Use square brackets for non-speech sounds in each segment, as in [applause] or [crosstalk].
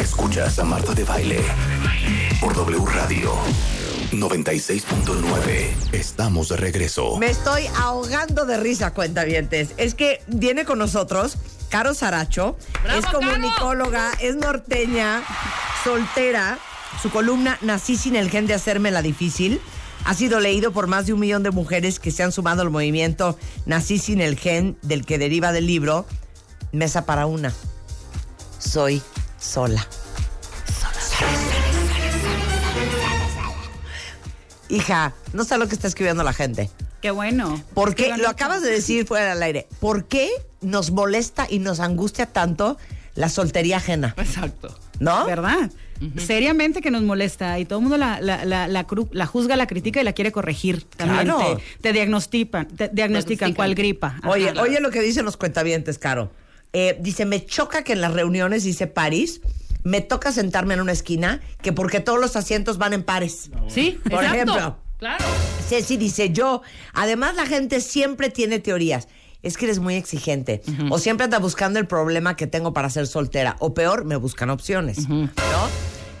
Escuchas a Marta de Baile por W Radio 96.9. Estamos de regreso. Me estoy ahogando de risa, cuentavientes. Es que viene con nosotros Caro Saracho. es comunicóloga, es norteña, soltera. Su columna Nací sin el gen de hacerme la difícil ha sido leído por más de un millón de mujeres que se han sumado al movimiento Nací sin el gen del que deriva del libro Mesa para una. Soy sola. Hija, no sé lo que está escribiendo la gente. Qué bueno. ¿Por qué? Lo acabas de decir fuera del aire. ¿Por qué nos molesta y nos angustia tanto la soltería ajena? Exacto. ¿No? ¿Verdad? Seriamente que nos molesta y todo el mundo la, la, la, la, juzga, la critica y la quiere corregir. También Claro. te, te diagnostican, te diagnostican cuál gripa. Ajá. Oye, oye lo que dicen los cuentavientes, Caro. Eh, dice, me choca que en las reuniones, dice París, me toca sentarme en una esquina, que porque todos los asientos van en pares. Sí, Por exacto. ejemplo. Claro. Ceci dice, yo, además la gente siempre tiene teorías. Es que eres muy exigente. O siempre anda buscando el problema que tengo para ser soltera. O peor, me buscan opciones. ¿No?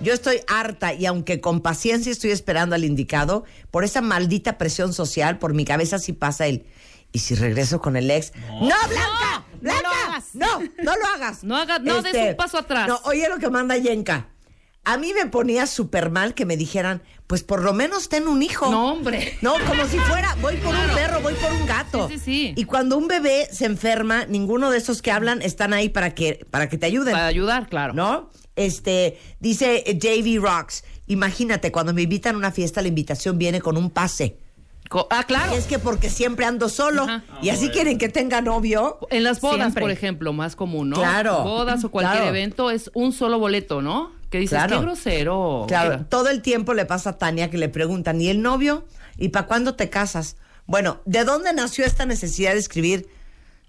Yo estoy harta y aunque con paciencia estoy esperando al indicado, por esa maldita presión social, por mi cabeza sí pasa el... ¿Y si regreso con el ex? ¡No, Blanca! No ¡Blanca! lo hagas. No, no lo hagas. [laughs] No haga- no des un paso atrás. No, oye lo que manda Yenka. A mí me ponía súper mal que me dijeran, pues por lo menos ten un hijo. No, hombre. No, como si fuera, voy por un perro, voy por un gato. Sí, sí, sí. Y cuando un bebé se enferma, ninguno de esos que hablan están ahí para que, para que te ayuden. Para ayudar, claro. ¿No? Este, dice JV Rocks, imagínate, cuando me invitan a una fiesta, la invitación viene con un pase. Co- ah, claro. Y es que porque siempre ando solo. Ajá. Y así quieren que tenga novio. En las bodas, Siempre. por ejemplo, más común, ¿no? Claro. Bodas o cualquier Claro. evento es un solo boleto, ¿no? Que dices, Claro. qué grosero. Claro, Mira. todo el tiempo le pasa a Tania que le preguntan, ¿y el novio? ¿Y para cuándo te casas? Bueno, ¿de dónde nació esta necesidad de escribir?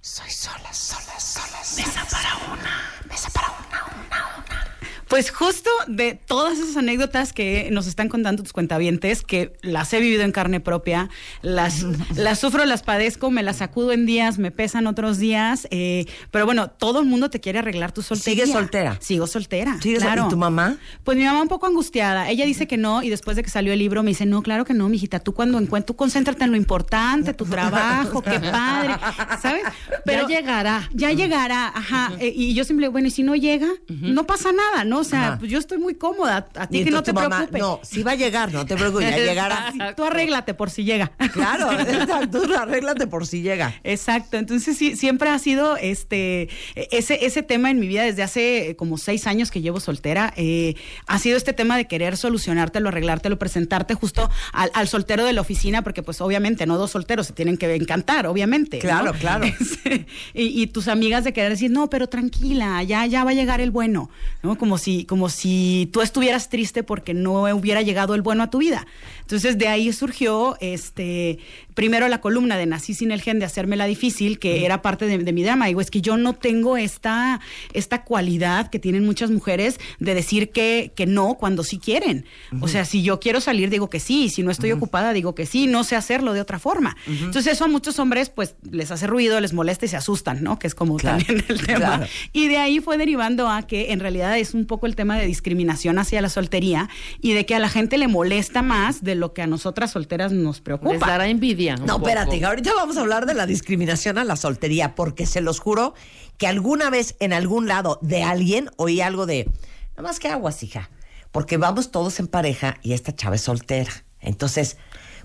Soy sola, sola, sola. Mesa para una. Mesa para una, una, una. Pues justo de todas esas anécdotas que nos están contando tus cuentavientes, que las he vivido en carne propia, las, [laughs] las sufro, las padezco, me las sacudo en días, me pesan otros días, eh, pero bueno, todo el mundo te quiere arreglar tu soltería. ¿Sigues soltera? Sigo soltera, ¿Sigues- claro. ¿Y tu mamá? Pues mi mamá un poco angustiada. Ella dice que no y después de que salió el libro me dice, no, claro que no, mijita. Tú cuando encuentres, tú concéntrate en lo importante, tu trabajo, qué padre, ¿sabes? Ya llegará. Ya llegará, ajá. Eh, y yo siempre, bueno, y si no llega, no pasa nada, ¿no? O sea, Ajá. pues yo estoy muy cómoda. A ti que no te mamá, preocupes. No, sí va a llegar, no te preocupes, ya [laughs] llegará. Tú arréglate por si llega. Claro, [laughs] exacto, tú arréglate por si llega. Exacto, entonces sí, siempre ha sido este ese, ese tema en mi vida desde hace eh, como seis años que llevo soltera, eh, ha sido este tema de querer solucionártelo, arreglártelo, presentarte justo al, al soltero de la oficina, porque pues obviamente no dos solteros se tienen que encantar, obviamente. ¿no? Claro, claro. [laughs] Este, y, y tus amigas de querer decir, no, pero tranquila, ya, ya va a llegar el bueno, ¿no? Como si, como si tú estuvieras triste porque no hubiera llegado el bueno a tu vida. Entonces de ahí surgió este primero la columna de Nací sin el gen de hacerme la difícil, que era parte de, de mi drama. Digo, es que yo no tengo esta, esta cualidad que tienen muchas mujeres de decir que, que no cuando sí quieren. O sea, si yo quiero salir, digo que sí, si no estoy ocupada, digo que sí, no sé hacerlo de otra forma. Entonces eso a muchos hombres pues les hace ruido, les molesta y se asustan, ¿no? Que es como Claro, también el tema. claro. Y de ahí fue derivando a que en realidad es un poco el tema de discriminación hacia la soltería y de que a la gente le molesta más de lo que a nosotras solteras nos Les preocupa. dará envidia. No, poco. espérate, ahorita vamos a hablar de la discriminación a la soltería, porque se los juro que alguna vez en algún lado de alguien oí algo de, nada más que aguas, hija, porque vamos todos en pareja y esta chava es soltera. Entonces,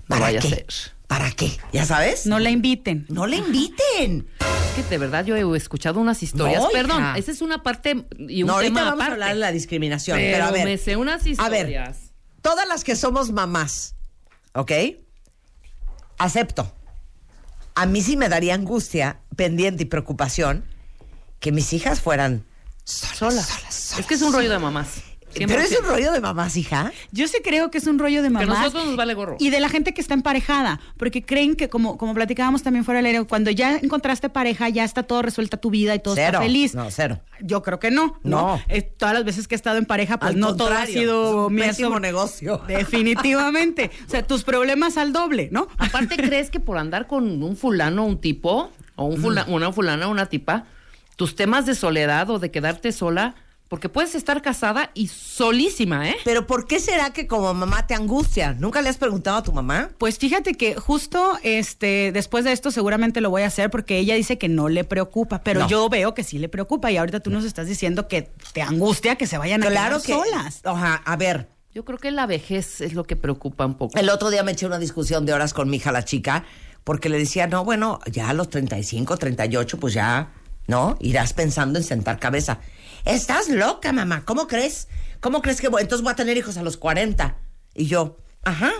¿para vaya a qué? ser. ¿Para qué? ¿Ya sabes? No la inviten. No le inviten. Es que de verdad yo he escuchado unas historias. No, Perdón, hija. esa es una parte y un no, tema vamos aparte. a hablar de la discriminación, pero, Pero, a ver. me sé unas A ver, todas las que somos mamás, ¿ok? Acepto. A mí sí me daría angustia, pendiente y preocupación que mis hijas fueran solas. Solas. solas, solas. Es que es un rollo de mamás. Pero es 100%. un rollo de mamás, hija. Yo sí creo que es un rollo de Que a mamás. nosotros nos vale gorro. Y de la gente que está emparejada, porque creen que, como, como platicábamos también fuera del aire, cuando ya encontraste pareja, ya está todo resuelta tu vida y todo Cero. está feliz. No, cero. Yo creo que no. No. No. Eh, todas las veces que he estado en pareja, pues Al no todo ha sido sobre- negocio. [laughs] [laughs] Definitivamente. o sea, tus problemas al doble, ¿no? Aparte, [laughs] ¿crees que por andar con un fulano, un tipo, o un fula- una fulana, una tipa, tus temas de soledad o de quedarte sola Porque puedes estar casada y solísima, ¿eh? Pero ¿por qué será que como mamá te angustia? ¿Nunca le has preguntado a tu mamá? Pues fíjate que justo este después de esto seguramente lo voy a hacer porque ella dice que no le preocupa, pero No. yo veo que sí le preocupa y ahorita tú nos estás diciendo que te angustia que se vayan a Claro quedar que solas. Ajá, a ver, Yo creo que la vejez es lo que preocupa un poco. El otro día me eché una discusión de horas con mi hija, la chica, porque le decía, no, bueno, ya a los 35, 38, pues ya, ¿no? Irás pensando en sentar cabeza. Estás loca, mamá, ¿cómo crees? ¿Cómo crees que voy? Entonces voy a tener hijos a los 40. Y yo, ajá,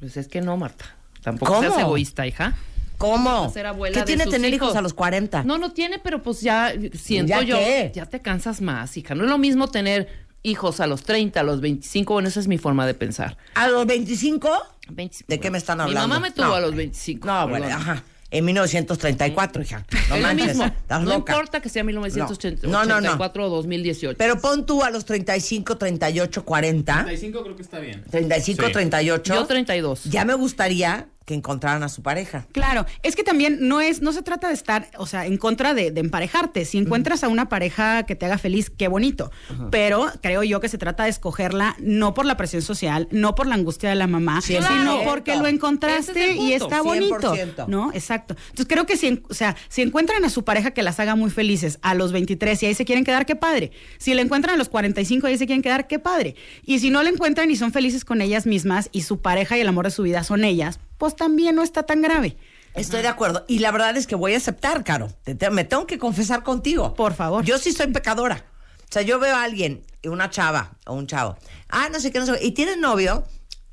Pues es que no, Marta. Tampoco ¿Cómo? seas egoísta, hija. ¿cómo? Ser abuela ¿Qué de tiene sus tener hijos? a los 40? No, no tiene, pero pues ya siento ¿Ya yo. qué? Ya te cansas más, hija. No es lo mismo tener hijos a los 30, a los 25. Bueno, esa es mi forma de pensar. ¿A los 25? 25. ¿De qué me están Mi hablando? mamá me tuvo No. a los 25. No, bueno, ajá. En 1934, hija. No es manches, mismo. estás No loca. importa que sea 1984 No, no, no. o 2018. Pero pon tú a los 35, 38, 40. 35 creo que está bien. 35, Sí. 38. Yo 32. Ya me gustaría que encontraran a su pareja. Claro, es que también no es, no se trata de estar, o sea, en contra de, de emparejarte. Si encuentras a una pareja que te haga feliz, qué bonito. Pero creo yo que se trata de escogerla no por la presión social, no por la angustia de la mamá, sino por porque lo encontraste es y está bonito. 100%. ¿No? Exacto. Entonces creo que si, o sea, si encuentran a su pareja que las haga muy felices a los 23 y ahí se quieren quedar, qué padre. Si la encuentran a los 45 y ahí se quieren quedar, qué padre. Y si no la encuentran y son felices con ellas mismas y su pareja y el amor de su vida son ellas, pues también no está tan grave. Estoy de acuerdo. Y la verdad es que voy a aceptar, Caro. Te- te- me tengo que confesar contigo. Por favor. Yo sí soy pecadora. O sea, yo veo a alguien, una chava o un chavo. Ah, no sé qué, no sé qué. ¿Y tienes novio?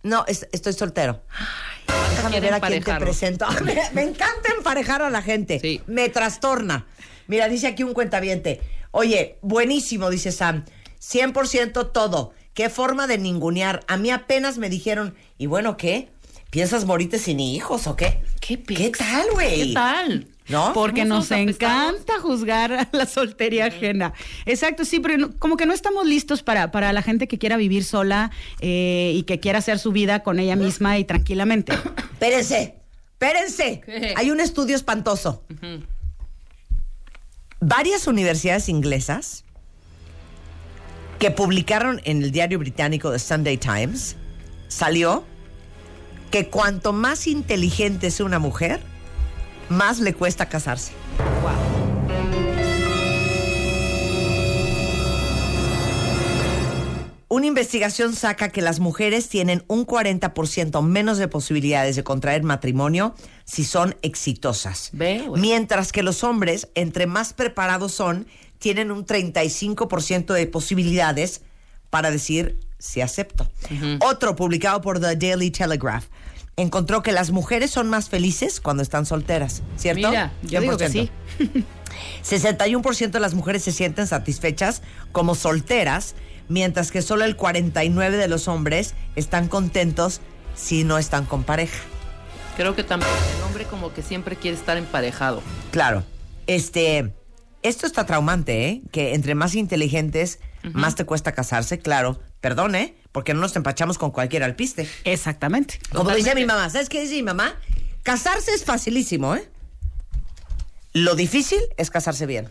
No, es- estoy soltero. Ay, déjame ver a quién te presento. [laughs] me, me encanta emparejar a la gente. Sí. Me trastorna. Mira, dice aquí un cuentaviente. Oye, buenísimo, dice Sam. 100% todo. Qué forma de ningunear. A mí apenas me dijeron, ¿y bueno qué? ¿Piensas morirte sin hijos o qué? ¿Qué, ¿Qué tal, güey? ¿Qué tal? ¿No? Porque nos encanta juzgar a la soltería ajena. Exacto, sí, pero como que no estamos listos para, para la gente que quiera vivir sola eh, y que quiera hacer su vida con ella misma y tranquilamente. [coughs] Espérense, espérense. ¿Qué? Hay un estudio espantoso. Varias universidades inglesas que publicaron en el diario británico The Sunday Times salió que cuanto más inteligente es una mujer, más le cuesta casarse. Una investigación saca que las mujeres tienen un 40% menos de posibilidades de contraer matrimonio si son exitosas. Mientras que los hombres, entre más preparados son, tienen un 35% de posibilidades para decir si acepto. Otro publicado por The Daily Telegraph encontró que las mujeres son más felices cuando están solteras, ¿cierto? Mira, Yo digo que 100%. sí. 61% [laughs] de las mujeres se sienten satisfechas como solteras, mientras que solo el 49% de los hombres están contentos si no están con pareja. Creo que también el hombre como que siempre quiere estar emparejado. Claro. Este, esto está traumante, ¿eh? Que entre más inteligentes, más te cuesta casarse, claro. Perdón, ¿eh? Porque no nos empachamos con cualquier alpiste. Exactamente. Como dice mi mamá, ¿sabes qué dice mi mamá? Casarse es facilísimo, ¿eh? Lo difícil es casarse bien.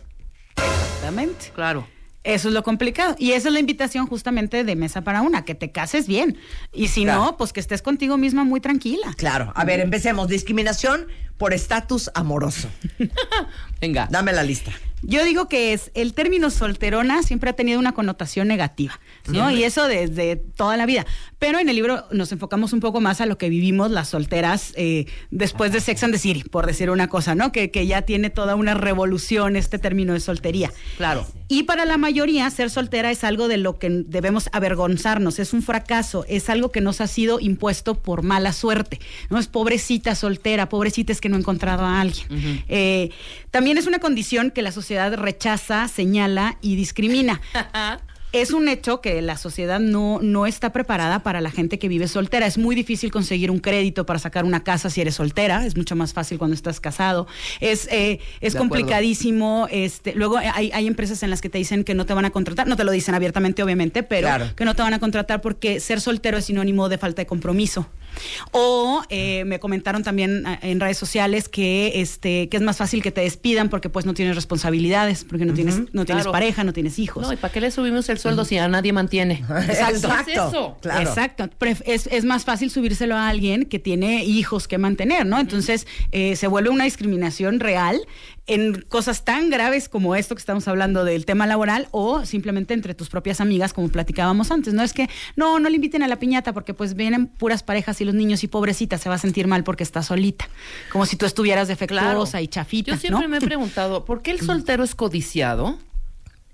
Exactamente. Claro. Eso es lo complicado. Y esa es la invitación justamente de Mesa para Una, que te cases bien. Y si Claro. no, pues que estés contigo misma muy tranquila. Claro. A ver, empecemos. Discriminación por estatus amoroso. [laughs] Venga. Dame la lista. Yo digo que es el término solterona siempre ha tenido una connotación negativa, ¿no? Y eso desde toda la vida. Pero en el libro nos enfocamos un poco más a lo que vivimos las solteras eh, después de Sex and the City, por decir una cosa, ¿no? Que, que ya tiene toda una revolución este término de soltería. Claro. Y para la mayoría, ser soltera es algo de lo que debemos avergonzarnos, es un fracaso, es algo que nos ha sido impuesto por mala suerte. No es pobrecita soltera, pobrecita es que no he encontrado a alguien. Eh, también es una condición que la sociedad rechaza, señala y discrimina. [laughs] Es un hecho que la sociedad no, no está preparada para la gente que vive soltera. Es muy difícil conseguir un crédito para sacar una casa si eres soltera. Es mucho más fácil cuando estás casado. Es, eh, es De acuerdo. complicadísimo. Este, luego hay, hay empresas en las que te dicen que no te van a contratar. No te lo dicen abiertamente, obviamente, pero Claro. que no te van a contratar porque ser soltero es sinónimo de falta de compromiso. O eh, me comentaron también eh, en redes sociales que este que es más fácil que te despidan porque pues no tienes responsabilidades, porque no tienes no tienes Claro. pareja, no tienes hijos. No, ¿y para qué le subimos el sueldo si a nadie mantiene? [laughs] Exacto. ¿Qué es eso? Claro. Exacto. Pref- Es, es más fácil subírselo a alguien que tiene hijos que mantener, ¿no? Entonces eh, se vuelve una discriminación real en cosas tan graves como esto que estamos hablando del tema laboral o simplemente entre tus propias amigas, como platicábamos antes. No es que no, no le inviten a la piñata porque pues vienen puras parejas y los niños y pobrecita se va a sentir mal porque está solita. Como si tú estuvieras defectuosa y chafita. Yo siempre ¿no? me he preguntado, ¿por qué el soltero es codiciado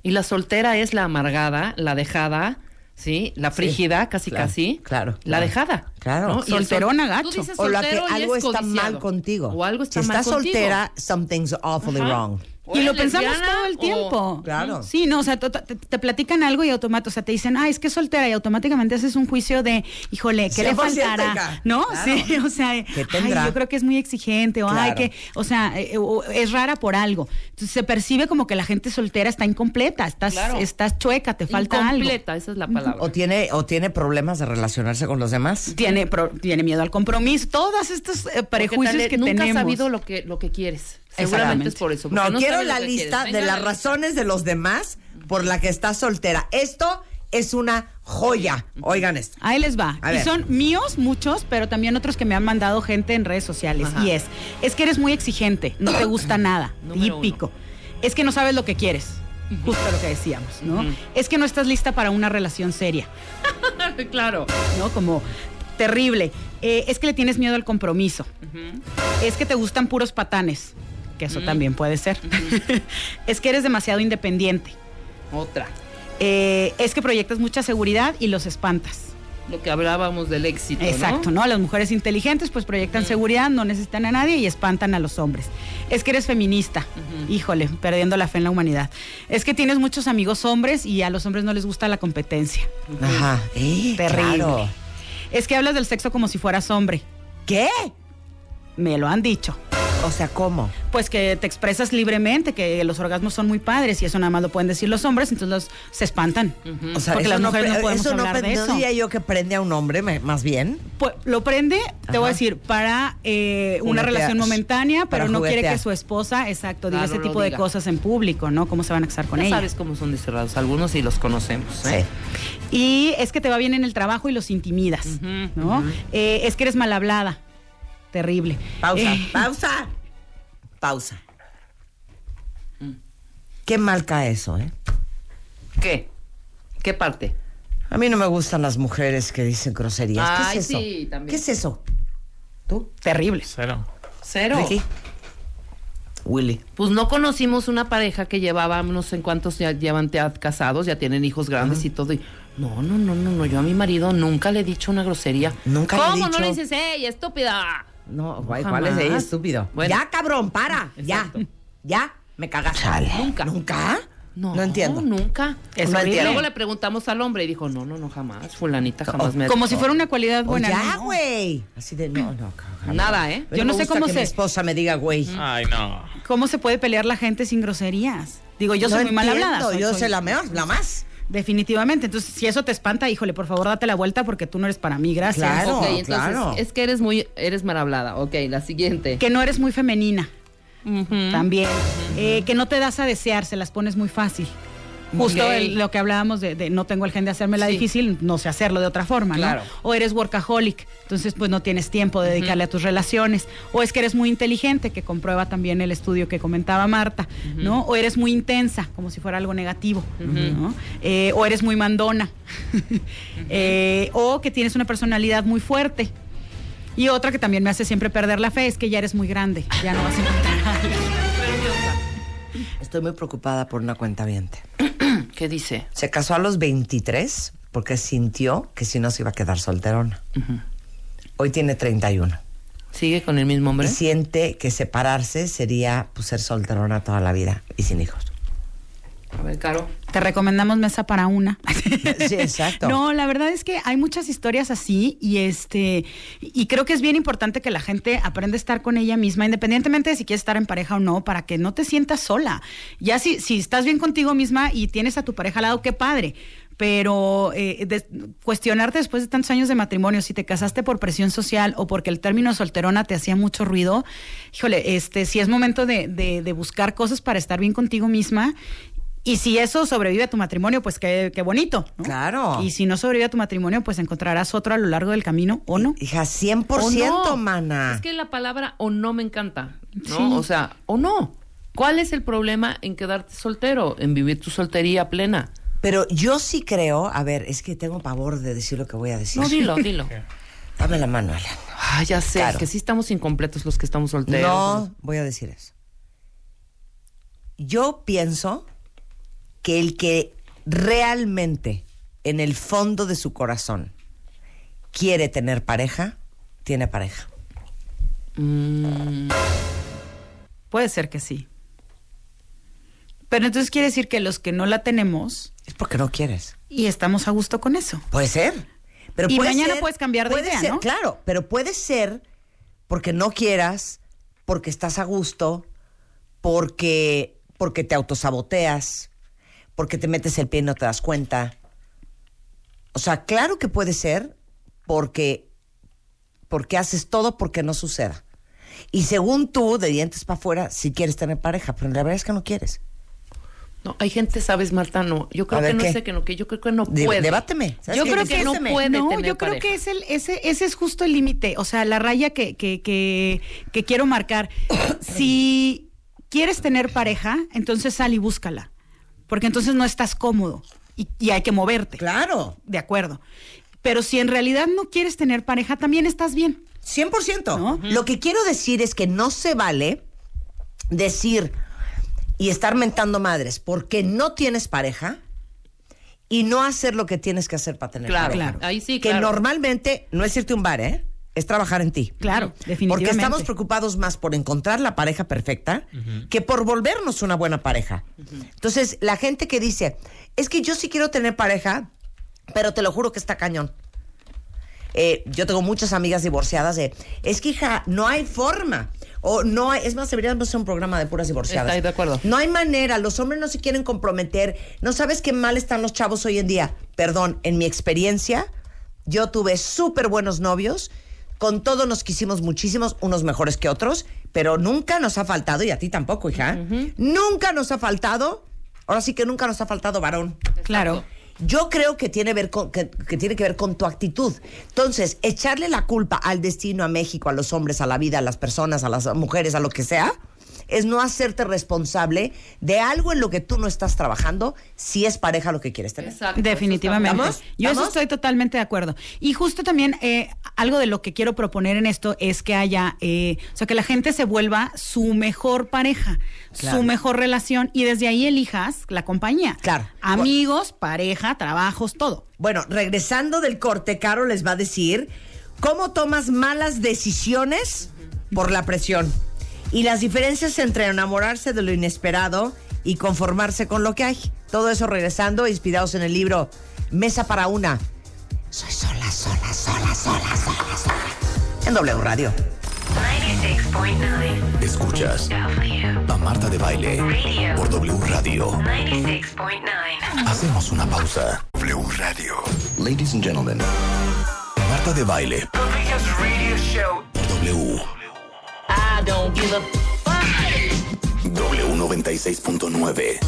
y la soltera es la amargada, la dejada, ¿sí? La frígida, casi claro, casi. claro, La claro. dejada. Claro. ¿no? Y el Solterona, sol- gacho. Tú dices O la que algo es está mal contigo. O algo está si mal estás contigo. soltera, something's awfully Ajá. wrong. Y lo pensamos lesbiana todo el o- tiempo. Claro. Sí, no, o sea, te, te platican algo y automáticamente, o sea, te dicen, ah, es que es soltera y automáticamente haces un juicio de, híjole, ¿qué le 100% faltará? ¿No? Claro. Sí, [laughs] o sea, yo creo que es muy exigente o ay, que, o sea, eh, o- es rara por algo. Entonces se percibe como que la gente soltera está incompleta, estás, Claro. estás chueca, te falta algo. Incompleta, esa es la palabra. O tiene, o tiene problemas de relacionarse con los demás. Tiene, pro- tiene miedo al compromiso, todos estos eh, prejuicios tal- que nunca tenemos. has sabido lo que, lo que quieres. Seguramente es por eso. No, quiero la lista de las la razones de los demás por la que estás soltera. Esto es una joya. Oigan esto. Ahí les va. A y ver. son míos muchos, pero también otros que me han mandado gente en redes sociales. Ajá. Y es, es que eres muy exigente, no te gusta [clears throat] nada. Número típico. Es que no sabes lo que quieres. Justo lo que decíamos, ¿no? Es que no estás lista para una relación seria, [laughs] claro. ¿no? Como terrible. Eh, es que le tienes miedo al compromiso. Es que te gustan puros patanes, que eso también puede ser. [laughs] es que eres demasiado independiente. Otra. Eh, es que proyectas mucha seguridad y los espantas. Lo que hablábamos del éxito. Exacto, ¿no? Las mujeres inteligentes pues proyectan seguridad, no necesitan a nadie y espantan a los hombres. Es que eres feminista, híjole, perdiendo la fe en la humanidad. Es que tienes muchos amigos hombres y a los hombres no les gusta la competencia. Ajá. Eh, Terrible. claro. Es que hablas del sexo como si fueras hombre. ¿Qué? Me lo han dicho. O sea, ¿cómo? Pues que te expresas libremente, que los orgasmos son muy padres y eso nada más lo pueden decir los hombres, entonces los, se espantan. O sea, Porque las mujeres no pre- podemos eso no, hablar de no eso. diría yo que prende a un hombre, me- más bien. Pues, lo prende, te voy a decir, para eh, una relación momentánea, pero no quiere que su esposa, exacto, diga Claro, ese tipo de diga. cosas en público, ¿no? ¿Cómo se van a casar con ella? sabes cómo son de cerrados. Algunos sí los conocemos. ¿eh? Sí. Y es que te va bien en el trabajo y los intimidas, ¿no? Eh, es que eres mal hablada. Terrible. Pausa, Eh, pausa, pausa. Qué mal cae eso, ¿eh? ¿Qué? ¿Qué parte? A mí no me gustan las mujeres que dicen groserías. ¿Qué Ay, es eso? sí, también. ¿Qué es eso? ¿Tú? Terrible. Cero. Cero. Ricky. Willy. Pues no conocimos una pareja que llevaba no sé en cuántos ya llevan casados, ya tienen hijos grandes y todo. Y, no, no, no, no, no. Yo a mi marido nunca le he dicho una grosería. Nunca le he ¿Cómo no dicho? le dices, ey, estúpida? No, guay. ¿cuál es ella, estúpido? Bueno. Ya, cabrón, para. Exacto. Ya. Ya. Me cagaste. Nunca. ¿Nunca? No, No entiendo. nunca. Es No entiendo. Luego le preguntamos al hombre y dijo, no, no, no, jamás. Fulanita jamás me Como dicho". si fuera una cualidad O buena. ya, ¿no? güey. Así de, no, no, cagada. Nada, ¿eh? Yo no me sé gusta cómo que se- mi esposa me diga, güey. Ay, no. ¿Cómo se puede pelear la gente sin groserías? Digo, yo No soy muy mal hablada. soy- yo soy- sé la, más, la más. Definitivamente. Entonces, si eso te espanta, híjole, por favor, date la vuelta porque tú no eres para mí. Gracias. Claro. ok, entonces claro. es que eres muy, eres mal hablada. Ok, la siguiente. Que no eres muy femenina. También. Eh, que no te das a desear, se las pones muy fácil. Justo el- lo que hablábamos de, de no tengo el gen de hacérmela Sí. difícil, no sé hacerlo de otra forma, Claro. ¿no? O eres workaholic, entonces pues no tienes tiempo de dedicarle a tus relaciones. O es que eres muy inteligente, que comprueba también el estudio que comentaba Marta, ¿no? O eres muy intensa, como si fuera algo negativo, ¿no? Eh, o eres muy mandona. [laughs] Eh, o que tienes una personalidad muy fuerte. Y otra que también me hace siempre perder la fe es que ya eres muy grande, ya no vas a encontrar a alguien. Estoy muy preocupada por una cuenta ¿Qué dice? Se casó a los 23 porque sintió que si no se iba a quedar solterona. Hoy tiene 31. ¿Sigue con el mismo hombre? Y siente que separarse sería pues, ser solterona toda la vida y sin hijos. A ver, Caro. Te recomendamos mesa para una. Sí, exacto. [laughs] No, la verdad es que hay muchas historias así y este y creo que es bien importante que la gente aprenda a estar con ella misma, independientemente de si quieres estar en pareja o no, para que no te sientas sola. Ya si, si estás bien contigo misma y tienes a tu pareja al lado, qué padre. pero eh, de- cuestionarte después de tantos años de matrimonio si te casaste por presión social o porque el término solterona te hacía mucho ruido, híjole, este, si es momento de, de- de buscar cosas para estar bien contigo misma. Y si eso sobrevive a tu matrimonio, pues qué, qué bonito. ¿no? Claro. Y si no sobrevive a tu matrimonio, pues encontrarás otro a lo largo del camino o no. Hija, 100%, O no. mana. Es que la palabra o no me encanta, ¿no? Sí. O sea, o no. ¿Cuál es el problema en quedarte soltero, en vivir tu soltería plena? Pero yo sí creo, a ver, es que tengo pavor de decir lo que voy a decir. No, dilo, [laughs] dilo. Dame la mano, Alan. Ah, ya sé, Claro. que sí estamos incompletos los que estamos solteros. No, voy a decir eso. Yo pienso que el que realmente, en el fondo de su corazón, quiere tener pareja, tiene pareja. Mm, Puede ser que sí. Pero entonces quiere decir que los que no la tenemos Es porque no quieres. y estamos a gusto con eso. Puede ser. Pero Y puede mañana ser- puedes cambiar de puede idea, ser- ¿no? Claro, pero puede ser porque no quieras, porque estás a gusto, porque, porque te autosaboteas, porque te metes el pie y no te das cuenta. O sea, claro que puede ser porque, porque haces todo porque no suceda. Y según tú, de dientes para afuera, sí quieres tener pareja, pero la verdad es que no quieres. no, hay gente, ¿sabes, Marta? No, yo creo ver, que no ¿qué? sé que no, que yo creo que no puede. debáteme. ¿Sabes Yo qué? creo que no puede No, tener yo creo pareja. que es el, ese, ese es justo el límite, o sea, la raya que, que, que, que quiero marcar. [coughs] si quieres tener pareja, entonces sal y búscala, porque entonces no estás cómodo y, y hay que moverte. Claro. De acuerdo. Pero si en realidad no quieres tener pareja, también estás bien. 100%. ¿No? Lo que quiero decir es que no se vale decir y estar mentando madres porque no tienes pareja y no hacer lo que tienes que hacer para tener Claro, pareja. Claro. ahí sí, Que claro. normalmente no es irte a un bar, ¿eh? Es trabajar en ti. Claro, definitivamente. Porque estamos preocupados más por encontrar la pareja perfecta que por volvernos una buena pareja. Entonces, la gente que dice, es que yo sí quiero tener pareja, pero te lo juro que está cañón. Eh, yo tengo muchas amigas divorciadas de, es que hija, no hay forma. O no hay, es más, deberíamos hacer un programa de puras divorciadas. Estoy de acuerdo. No hay manera, los hombres no se quieren comprometer. No sabes qué mal están los chavos hoy en día. Perdón, en mi experiencia, yo tuve súper buenos novios. Con todo nos quisimos muchísimos, unos mejores que otros, pero nunca nos ha faltado, y a ti tampoco, hija, nunca nos ha faltado, ahora sí que nunca nos ha faltado varón. Claro. Yo creo que tiene, ver con- que, que tiene que ver con tu actitud. Entonces, echarle la culpa al destino, a México, a los hombres, a la vida, a las personas, a las mujeres, a lo que sea, es no hacerte responsable de algo en lo que tú no estás trabajando si es pareja lo que quieres tener. Exacto, Definitivamente. ¿Vamos? Yo eso estoy totalmente de acuerdo. Y justo también eh, algo de lo que quiero proponer en esto es que haya, eh, o sea, que la gente se vuelva su mejor pareja, Claro. su mejor relación y desde ahí elijas la compañía. Claro. Amigos, pareja, trabajos, todo. Bueno, regresando del corte, Caro les va a decir cómo tomas malas decisiones por la presión y las diferencias entre enamorarse de lo inesperado y conformarse con lo que hay. Todo eso regresando, inspirados en el libro Mesa para una. Soy sola, sola, sola, sola, sola, sola. En W Radio. 96.9 Escuchas W a Marta de Baile Radio. por W Radio. 96.9 Hacemos una pausa. W Radio. Ladies and gentlemen, Marta de Baile The biggest radio show. por W. Don't give a W96.9.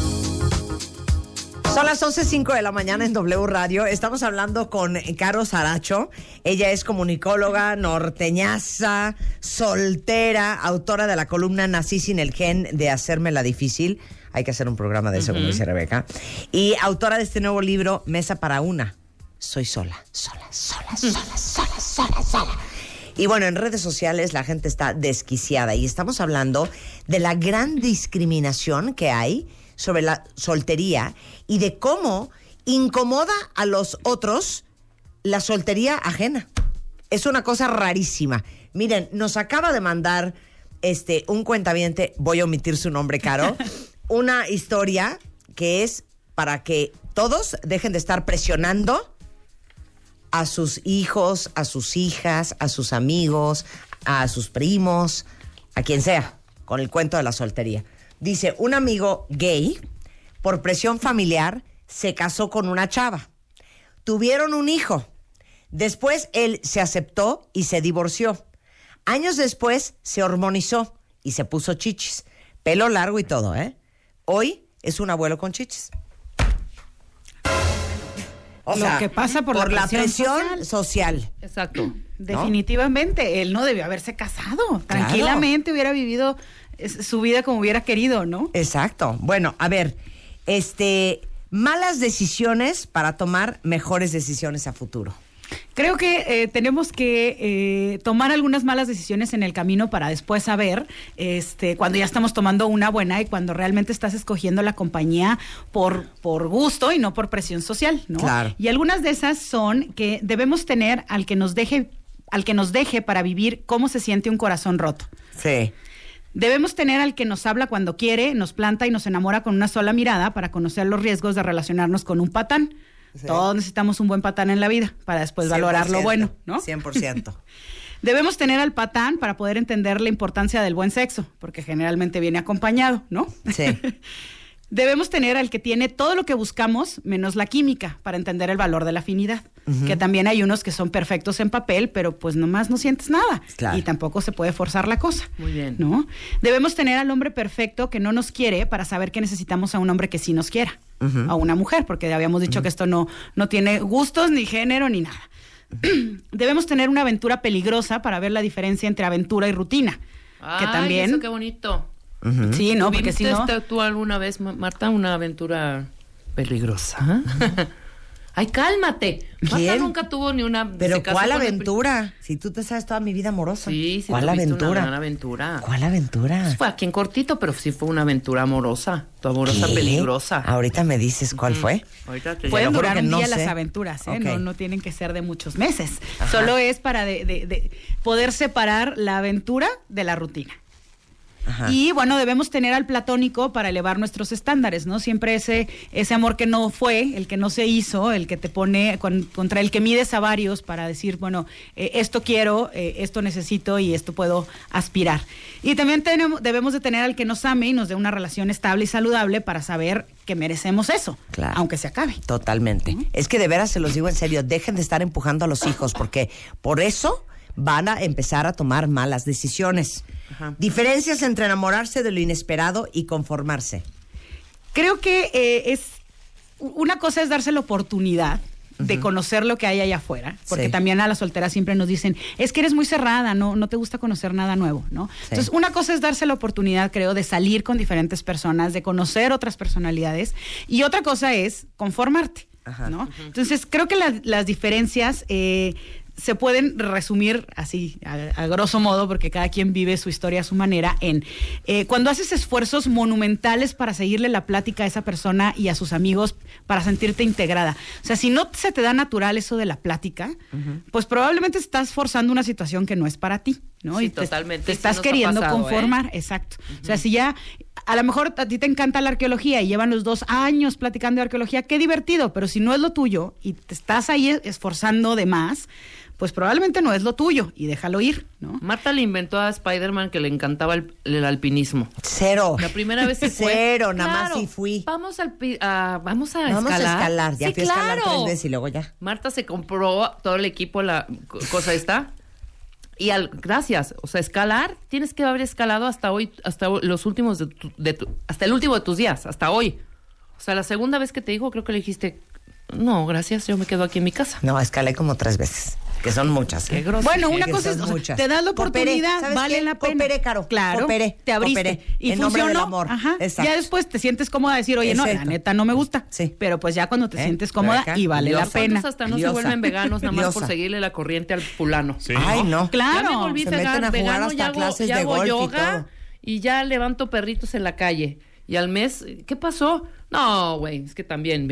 Son las 11.05 de la mañana en W Radio. Estamos hablando con Caro Saracho. Ella es comunicóloga, norteñaza, soltera, autora de la columna Nací sin el gen de Hacerme la Difícil. Hay que hacer un programa de eso, como dice Rebeca. Y autora de este nuevo libro, Mesa para una. Soy sola, sola, sola, sola, sola, sola, sola. Y bueno, en redes sociales la gente está desquiciada y estamos hablando de la gran discriminación que hay sobre la soltería y de cómo incomoda a los otros la soltería ajena. Es una cosa rarísima. Miren, nos acaba de mandar este un cuentaviente, voy a omitir su nombre, Caro, [laughs] una historia que es para que todos dejen de estar presionando a sus hijos, a sus hijas, a sus amigos, a sus primos, a quien sea, con el cuento de la soltería. Dice, un amigo gay, por presión familiar, se casó con una chava. tuvieron un hijo. Después él se aceptó y se divorció. Años después se hormonizó y se puso chichis. Pelo largo y todo, ¿eh? Hoy es un abuelo con chichis. O Lo sea, que pasa por la presión presión social. Exacto. Definitivamente, él no debió haberse casado. Tranquilamente hubiera vivido su vida como hubiera querido, ¿no? Exacto. Bueno, a ver, este, malas decisiones para tomar mejores decisiones a futuro. Creo que eh, tenemos que eh, tomar algunas malas decisiones en el camino para después saber, este, cuando ya estamos tomando una buena y cuando realmente estás escogiendo la compañía por, por gusto y no por presión social, ¿no? Claro. Y algunas de esas son que debemos tener al que nos deje, al que nos deje para vivir cómo se siente un corazón roto. Sí. Debemos tener al que nos habla cuando quiere, nos planta y nos enamora con una sola mirada para conocer los riesgos de relacionarnos con un patán. Sí. Todos necesitamos un buen patán en la vida para después valorar lo 100%, bueno, ¿no? 100%. [laughs] Debemos tener al patán para poder entender la importancia del buen sexo, porque generalmente viene acompañado, ¿no? Sí. [laughs] Debemos tener al que tiene todo lo que buscamos, menos la química, para entender el valor de la afinidad. Que también hay unos que son perfectos en papel, pero pues nomás no sientes nada. Claro. Y tampoco se puede forzar la cosa. Muy bien. ¿No? Debemos tener al hombre perfecto que no nos quiere para saber que necesitamos a un hombre que sí nos quiera. A una mujer, porque ya habíamos dicho que esto no, no tiene gustos, ni género, ni nada. [clears throat] Debemos tener una aventura peligrosa para ver la diferencia entre aventura y rutina. que Ay, también. eso qué bonito. Sí, no, porque si ¿Viviste no. tú alguna vez, Ma- Marta, una aventura peligrosa? [laughs] Ay, cálmate. Marta ¿Quién? nunca tuvo ni una. Pero ¿cuál el aventura? Si tú te sabes toda mi vida amorosa. Sí, sí, ¿Cuál tuviste una aventura? gran aventura. ¿Cuál aventura? Pues fue aquí en cortito, pero sí fue una aventura amorosa. Tu amorosa ¿Qué? peligrosa. Ahorita me dices cuál fue. Ahorita te Pueden durar un no día sé. las aventuras, ¿eh? No, no tienen que ser de muchos meses. Solo es para de- de- de poder separar la aventura de la rutina. Ajá. Y bueno, debemos tener al platónico para elevar nuestros estándares, ¿no? Siempre ese, ese amor que no fue, el que no se hizo, el que te pone con- contra el que mides a varios para decir, bueno, eh, esto quiero, eh, esto necesito y esto puedo aspirar. Y también tenemos, debemos de tener al que nos ame y nos dé una relación estable y saludable para saber que merecemos eso, Claro. aunque se acabe. Totalmente. Es que de veras se los digo en serio, dejen de estar empujando a los hijos porque por eso van a empezar a tomar malas decisiones. Ajá. Diferencias entre enamorarse de lo inesperado y conformarse. Creo que eh, es una cosa es darse la oportunidad de conocer lo que hay allá afuera, porque Sí. también a las solteras siempre nos dicen, es que eres muy cerrada, no, no te gusta conocer nada nuevo, ¿no? Entonces, una cosa es darse la oportunidad, creo, de salir con diferentes personas, de conocer otras personalidades, y otra cosa es conformarte, Ajá. ¿no? Entonces, creo que la- las diferencias eh, se pueden resumir así, a, a grosso modo, porque cada quien vive su historia a su manera, en eh, cuando haces esfuerzos monumentales para seguirle la plática a esa persona y a sus amigos para sentirte integrada. O sea, si no se te da natural eso de la plática, pues probablemente estás forzando una situación que no es para ti, ¿no? Sí, y te, totalmente. te estás queriendo pasado, ¿eh? conformar, exacto. O sea, si ya a lo mejor a ti te encanta la arqueología y llevan los dos años platicando de arqueología, qué divertido, pero si no es lo tuyo y te estás ahí esforzando de más, pues probablemente no es lo tuyo y déjalo ir, ¿no? Marta le inventó a Spider-Man que le encantaba el, el alpinismo. Cero. La primera vez sí [laughs] fue. Cero, nada más Claro, sí fui. Vamos, al, pi- a- vamos a Vamos escalar. a escalar. Ya Sí, fui a escalar claro. tres veces y luego ya. Marta se compró todo el equipo, la co- cosa esta. Y al, gracias, o sea, escalar, tienes que haber escalado hasta hoy, hasta hoy- los últimos de tu, de tu- hasta el último de tus días, hasta hoy. O sea, la segunda vez que te dijo, creo que le dijiste, no, gracias, yo me quedo aquí en mi casa. No, escalé como tres veces, que son muchas. ¿eh? Qué grosero. Bueno, una Que cosa es, son o sea, muchas. te das la oportunidad, ¿sabes vale qué? la pena. Cooperé, Caro, Claro, cooperé, te abriste cooperé. y En del amor. Ajá. Exacto. Ya después te sientes cómoda de decir, oye, no, la neta no me gusta. Sí. Pero pues ya cuando te ¿Eh? sientes cómoda y vale la pena. ¿Cuántos hasta no Liosa. se vuelven veganos nada más por seguirle la corriente al fulano? Sí. Ay, no. Claro. Ya me volví se vegan- meten a jugar vegano, hasta ya hago, clases ya de golf y yoga todo. y ya levanto perritos en la calle. Y al mes, ¿qué pasó? No, güey, es que también,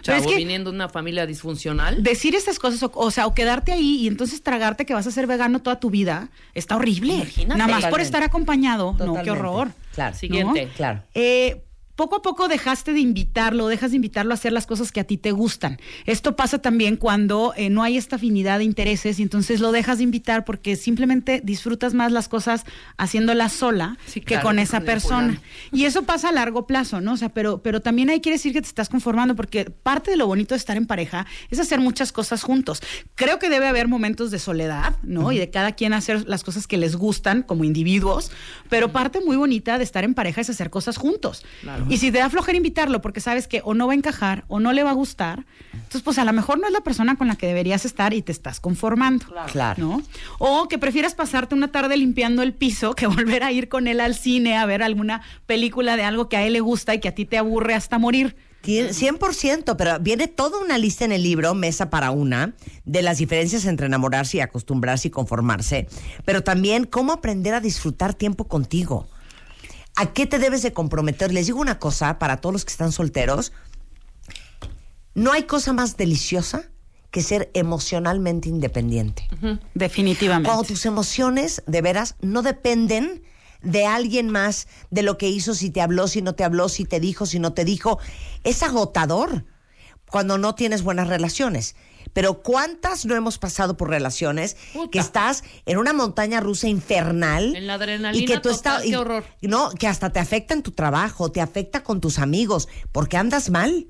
chavo, es que- viniendo de una familia disfuncional. Decir estas cosas, o, o sea, o quedarte ahí y entonces tragarte que vas a ser vegano toda tu vida, está horrible. Imagínate. Nada más por estar acompañado. No, qué horror. Claro. Siguiente. Claro. Eh, poco a poco dejaste de invitarlo, dejas de invitarlo a hacer las cosas que a ti te gustan. Esto pasa también cuando eh, no hay esta afinidad de intereses y entonces lo dejas de invitar porque simplemente disfrutas más las cosas haciéndolas sola Sí, que claro, con que esa persona. Y eso pasa a largo plazo, ¿no? O sea, pero, pero también ahí quiere decir que te estás conformando porque parte de lo bonito de estar en pareja es hacer muchas cosas juntos. Creo que debe haber momentos de soledad, ¿no? Y de cada quien hacer las cosas que les gustan como individuos, pero parte muy bonita de estar en pareja es hacer cosas juntos. Y si te da flojera invitarlo porque sabes que o no va a encajar o no le va a gustar, entonces pues a lo mejor no es la persona con la que deberías estar y te estás conformando. Claro. ¿no? O que prefieras pasarte una tarde limpiando el piso que [laughs] volver a ir con él al cine a ver alguna película de algo que a él le gusta y que a ti te aburre hasta morir. Tien- 100%, pero viene toda una lista en el libro, Mesa para una, de las diferencias entre enamorarse y acostumbrarse y conformarse, pero también cómo aprender a disfrutar tiempo contigo. ¿A qué te debes de comprometer? Les digo una cosa para todos los que están solteros. No hay cosa más deliciosa que ser emocionalmente independiente. Definitivamente. Cuando tus emociones de veras no dependen de alguien más, de lo que hizo, si te habló, si no te habló, si te dijo, si no te dijo. Es agotador cuando no tienes buenas relaciones. Pero ¿cuántas no hemos pasado por relaciones Puta. que estás en una montaña rusa infernal? En la adrenalina y que tú total, qué horror. no, que hasta te afecta en tu trabajo, te afecta con tus amigos, porque andas mal.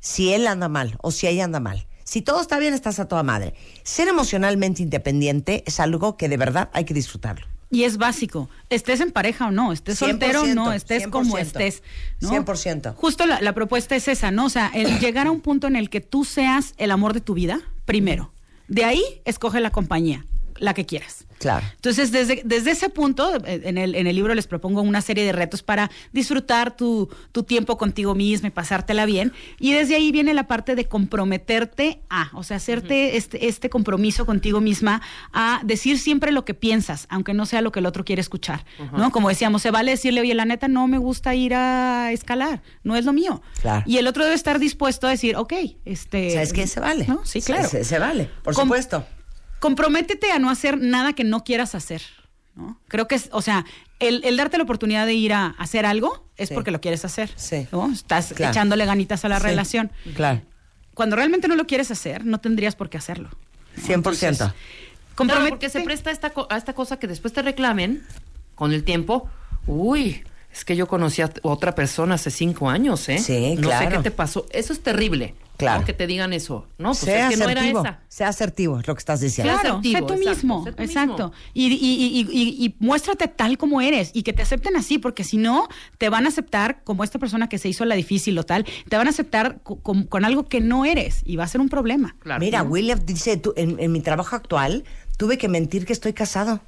Si él anda mal o si ella anda mal. Si todo está bien, estás a toda madre. Ser emocionalmente independiente es algo que de verdad hay que disfrutarlo. Y es básico. Estés en pareja o no, estés soltero o no, estés como 100%, estés. ¿no? 100%. Justo la, la propuesta es esa, ¿no? O sea, el llegar a un punto en el que tú seas el amor de tu vida, primero. De ahí, escoge la compañía, la que quieras. Claro. Entonces, desde, desde ese punto, eh, en el, en el libro les propongo una serie de retos para disfrutar tu, tu tiempo contigo mismo y pasártela bien. Y desde ahí viene la parte de comprometerte a, o sea, hacerte este, este compromiso contigo misma a decir siempre lo que piensas, aunque no sea lo que el otro quiere escuchar. ¿no? Como decíamos, se vale decirle, oye, la neta, no me gusta ir a escalar, no es lo mío. Claro. Y el otro debe estar dispuesto a decir, ok, este. ¿Sabes qué? Se vale. ¿no? Sí, Se- claro. Se, se vale, por Com- supuesto. Comprométete a no hacer nada que no quieras hacer. ¿no? Creo que es, o sea, el, el darte la oportunidad de ir a hacer algo es Sí. porque lo quieres hacer. Sí. ¿no? Estás Claro. echándole ganitas a la Sí. relación. Claro. Cuando realmente no lo quieres hacer, no tendrías por qué hacerlo. 100%. Claro, Comprométete. porque se presta esta, co- a esta cosa que después te reclamen con el tiempo. Uy, es que yo conocí a otra persona hace cinco años, ¿eh? Sí, no claro. sé qué te pasó. Eso es terrible. Claro. ¿no? Que te digan eso. No, pues sea es que no era asertivo. esa. Sea asertivo, es lo que estás diciendo. Claro, asertivo, sé tú exacto, mismo, sé tú exacto. mismo. Y, y- y- y- y muéstrate tal como eres y que te acepten así, porque si no, te van a aceptar como esta persona que se hizo la difícil o tal, te van a aceptar co- con, con algo que no eres y va a ser un problema. Claro. Mira, ¿no? William dice, tú, en, en mi trabajo actual tuve que mentir que estoy casado.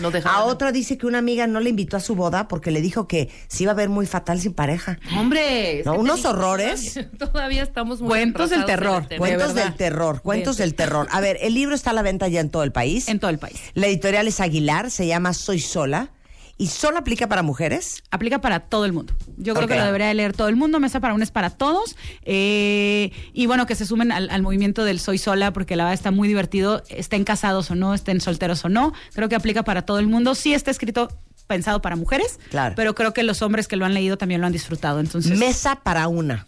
No A otra dice que una amiga no le invitó a su boda porque le dijo que se iba a ver muy fatal sin pareja. Hombre. No, unos digo, horrores. Todavía, todavía estamos muy Cuentos del terror. Cuentos del terror, cuentos del terror. A ver, el libro está a la venta ya en todo el país. En todo el país. La editorial es Aguilar, se llama Soy Sola. ¿Y solo aplica para mujeres? Aplica para todo el mundo. Yo creo que lo debería de leer todo el mundo. Mesa para un es para todos. Eh, y bueno, que se sumen al, al movimiento del Soy Sola, porque la verdad está muy divertido. Estén casados o no, estén solteros o no. Creo que aplica para todo el mundo. Sí está escrito pensado para mujeres, Claro. pero creo que los hombres que lo han leído también lo han disfrutado. Entonces, Mesa para una.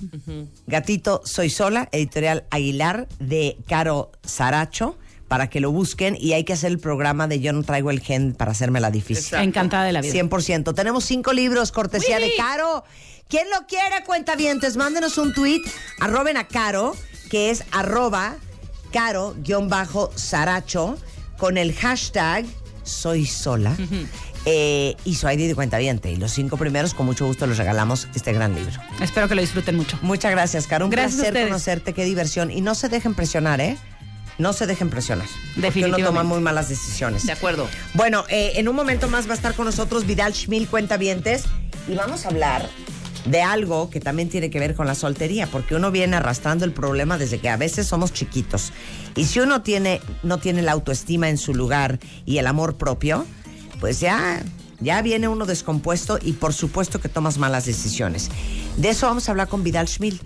Gatito Soy Sola, editorial Aguilar de Caro Saracho, para que lo busquen. Y hay que hacer el programa de Yo no traigo el gen para hacerme la difícil. Exacto. encantada de la vida. 100%. Tenemos cinco libros, cortesía de Caro. ¿Quién lo quiere, cuentavientes? Mándenos un tweet, arroben a Caro, que es arroba caro-saracho, con el hashtag soy sola. eh, y su ID de cuentaviente. Y los cinco primeros, con mucho gusto, les regalamos este gran libro. espero que lo disfruten mucho. Muchas gracias, Caro. Un Gracias placer conocerte, qué diversión. Y no se dejen presionar, ¿eh? No se dejen presionar. Porque uno Definitivamente. toma muy malas decisiones. De acuerdo. Bueno, eh, en un momento más va a estar con nosotros Vidal Schmil, cuentavientes, y vamos a hablar de algo que también tiene que ver con la soltería, porque uno viene arrastrando el problema desde que a veces somos chiquitos. Y si uno tiene, no tiene la autoestima en su lugar y el amor propio, pues ya, ya viene uno descompuesto y por supuesto que tomas malas decisiones. De eso vamos a hablar con Vidal Schmil.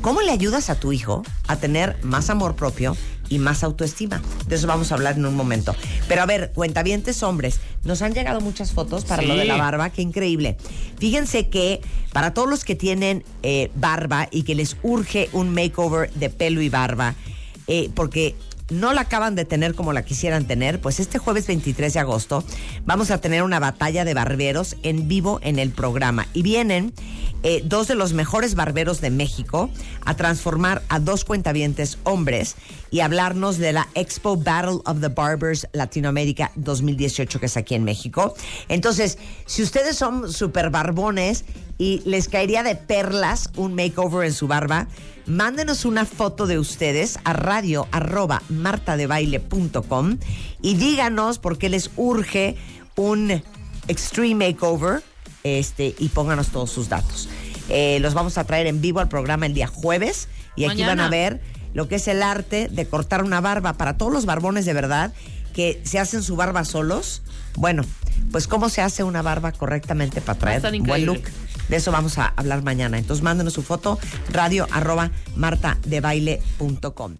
¿Cómo le ayudas a tu hijo a tener más amor propio y más autoestima. De eso vamos a hablar en un momento. Pero a ver, cuentavientes hombres, nos han llegado muchas fotos para lo de la barba, qué increíble. Fíjense que para todos los que tienen eh, barba y que les urge un makeover de pelo y barba, eh, porque no la acaban de tener como la quisieran tener, pues este jueves 23 de agosto vamos a tener una batalla de barberos en vivo en el programa. Y vienen eh, dos de los mejores barberos de México a transformar a dos cuentavientes hombres y hablarnos de la Expo Battle of the Barbers Latinoamérica 2018 que es aquí en México. Entonces, si ustedes son super barbones y les caería de perlas un makeover en su barba, mándenos una foto de ustedes a radio arroba martadebaile.com y díganos por qué les urge un extreme makeover este, y pónganos todos sus datos. Eh, los vamos a traer en vivo al programa el día jueves y aquí van a ver lo que es el arte de cortar una barba para todos los barbones de verdad que se hacen su barba solos. Bueno, pues cómo se hace una barba correctamente para traer buen look. De eso vamos a hablar mañana. Entonces mándenos su foto radio arroba martadebaile.com.